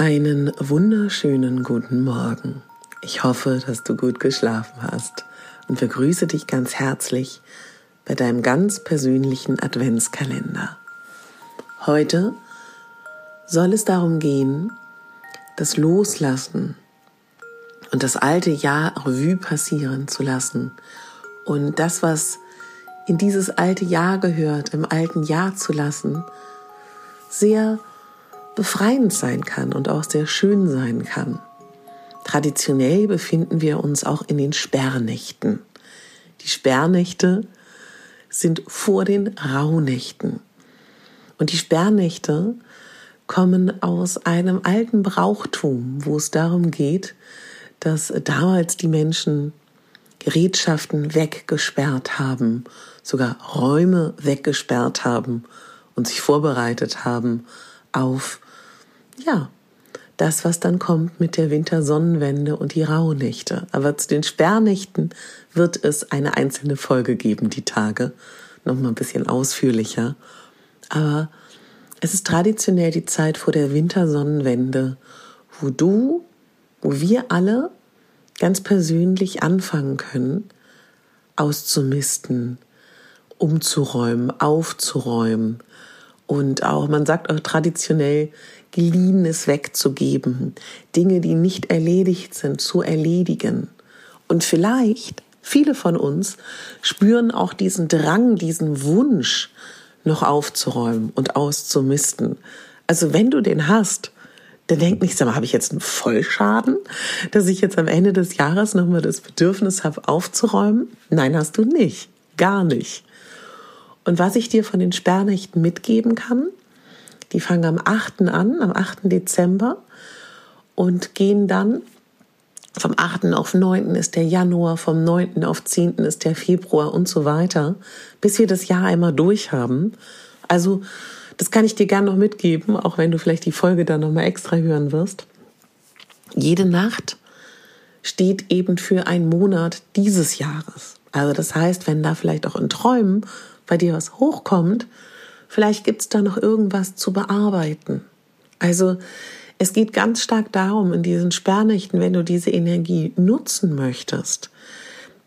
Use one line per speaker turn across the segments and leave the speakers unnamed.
Einen wunderschönen guten Morgen. Ich hoffe, dass du gut geschlafen hast und begrüße dich ganz herzlich bei deinem ganz persönlichen Adventskalender. Heute soll es darum gehen, das Loslassen und das alte Jahr Revue passieren zu lassen und das, was in dieses alte Jahr gehört, im alten Jahr zu lassen, sehr befreiend sein kann und auch sehr schön sein kann. Traditionell befinden wir uns auch in den Sperrnächten. Die Sperrnächte sind vor den Rauhnächten. Und die Sperrnächte kommen aus einem alten Brauchtum, wo es darum geht, dass damals die Menschen Gerätschaften weggesperrt haben, sogar Räume weggesperrt haben und sich vorbereitet haben auf ja, das, was dann kommt mit der Wintersonnenwende und die Rauhnächte. Aber zu den Sperrnächten wird es eine einzelne Folge geben, die Tage. Nochmal ein bisschen ausführlicher. Aber es ist traditionell die Zeit vor der Wintersonnenwende, wo du, wo wir alle ganz persönlich anfangen können, auszumisten, umzuräumen, aufzuräumen. Und auch, man sagt auch traditionell, Geliehenes wegzugeben, Dinge, die nicht erledigt sind, zu erledigen. Und vielleicht, viele von uns spüren auch diesen Drang, diesen Wunsch, noch aufzuräumen und auszumisten. Also wenn du den hast, dann denk nicht, habe ich jetzt einen Vollschaden, dass ich jetzt am Ende des Jahres nochmal das Bedürfnis habe, aufzuräumen? Nein, hast du nicht. Gar nicht. Und was ich dir von den Sperrnächten mitgeben kann, die fangen am 8. an, am 8. Dezember und gehen dann vom 8. auf 9. ist der Januar, vom 9. auf 10. ist der Februar und so weiter, bis wir das Jahr einmal durch haben. Also, das kann ich dir gerne noch mitgeben, auch wenn du vielleicht die Folge dann nochmal extra hören wirst. Jede Nacht steht eben für einen Monat dieses Jahres. Also das heißt, wenn da vielleicht auch in Träumen bei dir was hochkommt, Vielleicht gibt es da noch irgendwas zu bearbeiten. Also es geht ganz stark darum, in diesen Sperrnächten, wenn du diese Energie nutzen möchtest,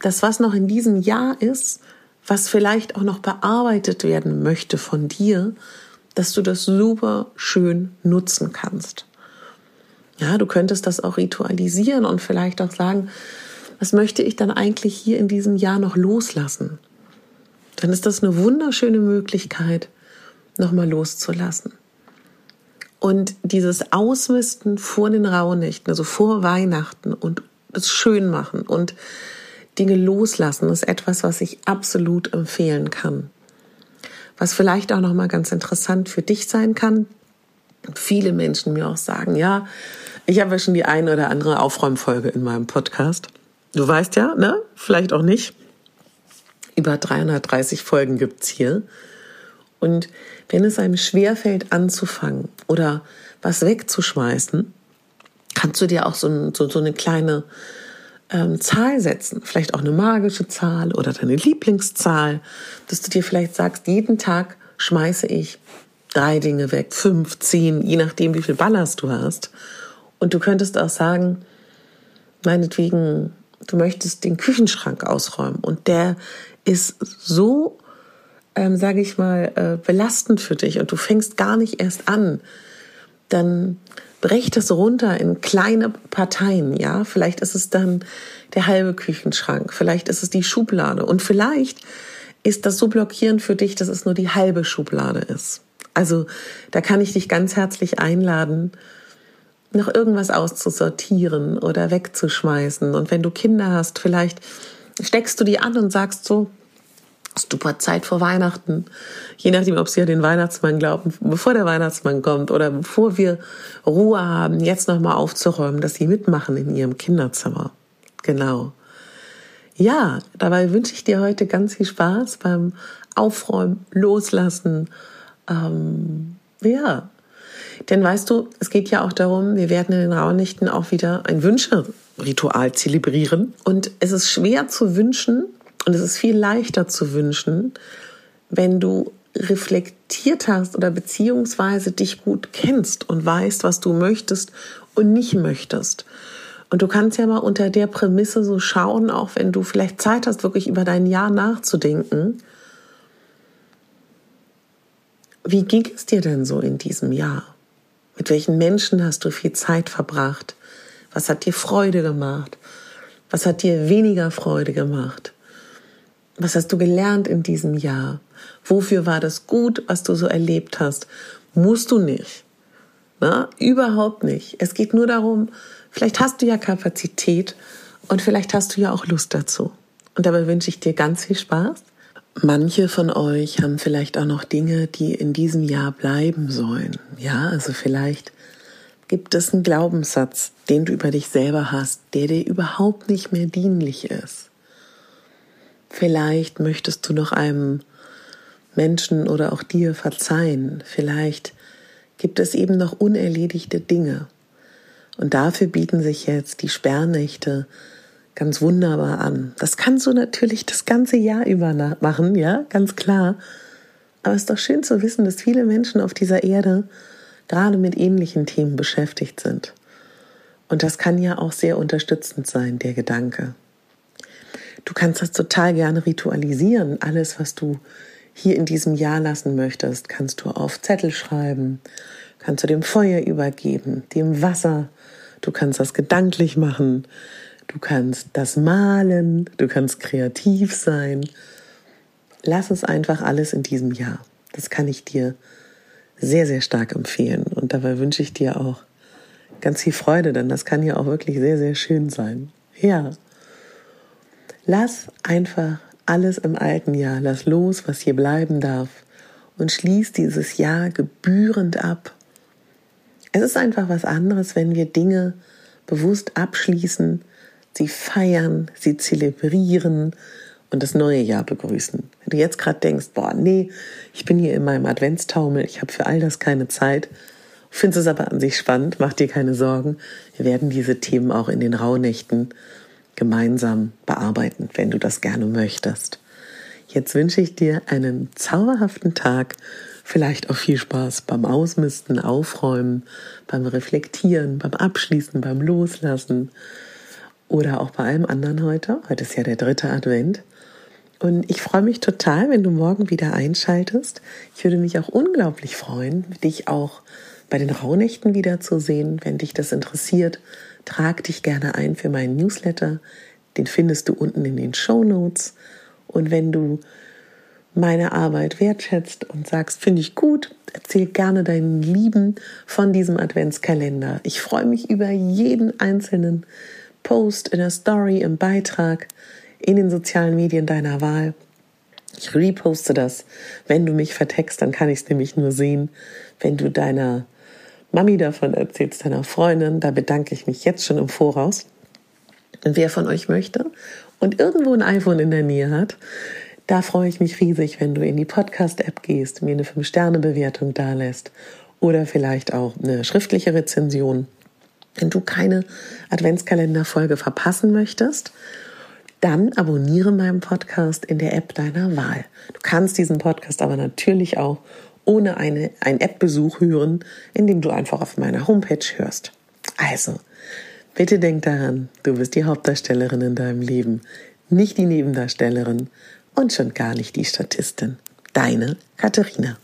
das, was noch in diesem Jahr ist, was vielleicht auch noch bearbeitet werden möchte von dir, dass du das super schön nutzen kannst. Ja, du könntest das auch ritualisieren und vielleicht auch sagen, was möchte ich dann eigentlich hier in diesem Jahr noch loslassen? Dann ist das eine wunderschöne Möglichkeit, nochmal loszulassen. Und dieses Ausmisten vor den Rauhnächten, also vor Weihnachten und das Schönmachen und Dinge loslassen, ist etwas, was ich absolut empfehlen kann. Was vielleicht auch nochmal ganz interessant für dich sein kann. Viele Menschen mir auch sagen, ja, ich habe ja schon die eine oder andere Aufräumfolge in meinem Podcast. Du weißt ja, ne? Vielleicht auch nicht. Über 330 Folgen gibt's hier. Und wenn es einem schwerfällt anzufangen oder was wegzuschmeißen, kannst du dir auch so, so, so eine kleine ähm, Zahl setzen, vielleicht auch eine magische Zahl oder deine Lieblingszahl, dass du dir vielleicht sagst, jeden Tag schmeiße ich drei Dinge weg, fünf, zehn, je nachdem, wie viel Ballast du hast. Und du könntest auch sagen, meinetwegen, du möchtest den Küchenschrank ausräumen und der ist so ähm, sage ich mal, äh, belastend für dich und du fängst gar nicht erst an, dann brech das runter in kleine Parteien, ja. Vielleicht ist es dann der halbe Küchenschrank, vielleicht ist es die Schublade und vielleicht ist das so blockierend für dich, dass es nur die halbe Schublade ist. Also da kann ich dich ganz herzlich einladen, noch irgendwas auszusortieren oder wegzuschmeißen. Und wenn du Kinder hast, vielleicht steckst du die an und sagst so, super Zeit vor Weihnachten. Je nachdem, ob Sie an den Weihnachtsmann glauben, bevor der Weihnachtsmann kommt oder bevor wir Ruhe haben, jetzt nochmal aufzuräumen, dass Sie mitmachen in Ihrem Kinderzimmer. Genau. Ja, dabei wünsche ich dir heute ganz viel Spaß beim Aufräumen, Loslassen. Ähm, ja, denn weißt du, es geht ja auch darum, wir werden in den Rauhnächten auch wieder ein Wünsche-Ritual zelebrieren. Und es ist schwer zu wünschen, und es ist viel leichter zu wünschen, wenn du reflektiert hast oder beziehungsweise dich gut kennst und weißt, was du möchtest und nicht möchtest. Und du kannst ja mal unter der Prämisse so schauen, auch wenn du vielleicht Zeit hast, wirklich über dein Jahr nachzudenken. Wie ging es dir denn so in diesem Jahr? Mit welchen Menschen hast du viel Zeit verbracht? Was hat dir Freude gemacht? Was hat dir weniger Freude gemacht? Was hast du gelernt in diesem Jahr? Wofür war das gut, was du so erlebt hast? Musst du nicht. Na, überhaupt nicht. Es geht nur darum, vielleicht hast du ja Kapazität und vielleicht hast du ja auch Lust dazu. Und dabei wünsche ich dir ganz viel Spaß. Manche von euch haben vielleicht auch noch Dinge, die in diesem Jahr bleiben sollen. Ja, also vielleicht gibt es einen Glaubenssatz, den du über dich selber hast, der dir überhaupt nicht mehr dienlich ist. Vielleicht möchtest du noch einem Menschen oder auch dir verzeihen. Vielleicht gibt es eben noch unerledigte Dinge. Und dafür bieten sich jetzt die Sperrnächte ganz wunderbar an. Das kannst du natürlich das ganze Jahr über machen, ja, ganz klar. Aber es ist doch schön zu wissen, dass viele Menschen auf dieser Erde gerade mit ähnlichen Themen beschäftigt sind. Und das kann ja auch sehr unterstützend sein, der Gedanke. Du kannst das total gerne ritualisieren. Alles, was du hier in diesem Jahr lassen möchtest, kannst du auf Zettel schreiben, kannst du dem Feuer übergeben, dem Wasser. Du kannst das gedanklich machen. Du kannst das malen. Du kannst kreativ sein. Lass es einfach alles in diesem Jahr. Das kann ich dir sehr, sehr stark empfehlen. Und dabei wünsche ich dir auch ganz viel Freude, denn das kann ja auch wirklich sehr, sehr schön sein. Ja. Lass einfach alles im alten Jahr, lass los, was hier bleiben darf und schließ dieses Jahr gebührend ab. Es ist einfach was anderes, wenn wir Dinge bewusst abschließen, sie feiern, sie zelebrieren und das neue Jahr begrüßen. Wenn du jetzt gerade denkst, boah, nee, ich bin hier in meinem Adventstaumel, ich habe für all das keine Zeit, findest es aber an sich spannend, mach dir keine Sorgen. Wir werden diese Themen auch in den Rauhnächten gemeinsam bearbeiten, wenn du das gerne möchtest. Jetzt wünsche ich dir einen zauberhaften Tag, vielleicht auch viel Spaß beim Ausmisten, Aufräumen, beim Reflektieren, beim Abschließen, beim Loslassen oder auch bei allem anderen heute. Heute ist ja der dritte Advent. Und ich freue mich total, wenn du morgen wieder einschaltest. Ich würde mich auch unglaublich freuen, dich auch bei den Rauhnächten wiederzusehen, wenn dich das interessiert Trag dich gerne ein für meinen Newsletter. Den findest du unten in den Show Notes. Und wenn du meine Arbeit wertschätzt und sagst, finde ich gut, erzähl gerne deinen Lieben von diesem Adventskalender. Ich freue mich über jeden einzelnen Post in der Story, im Beitrag, in den sozialen Medien deiner Wahl. Ich reposte das. Wenn du mich vertext, dann kann ich es nämlich nur sehen. Wenn du deiner Mami davon erzählst, deiner Freundin. Da bedanke ich mich jetzt schon im Voraus. Und wer von euch möchte und irgendwo ein iPhone in der Nähe hat, da freue ich mich riesig, wenn du in die Podcast-App gehst, mir eine 5-Sterne-Bewertung dalässt oder vielleicht auch eine schriftliche Rezension. Wenn du keine Adventskalender-Folge verpassen möchtest, dann abonniere meinen Podcast in der App deiner Wahl. Du kannst diesen Podcast aber natürlich auch ohne eine, ein App-Besuch hören, indem du einfach auf meiner Homepage hörst. Also, bitte denk daran, du bist die Hauptdarstellerin in deinem Leben, nicht die Nebendarstellerin und schon gar nicht die Statistin. Deine Katharina.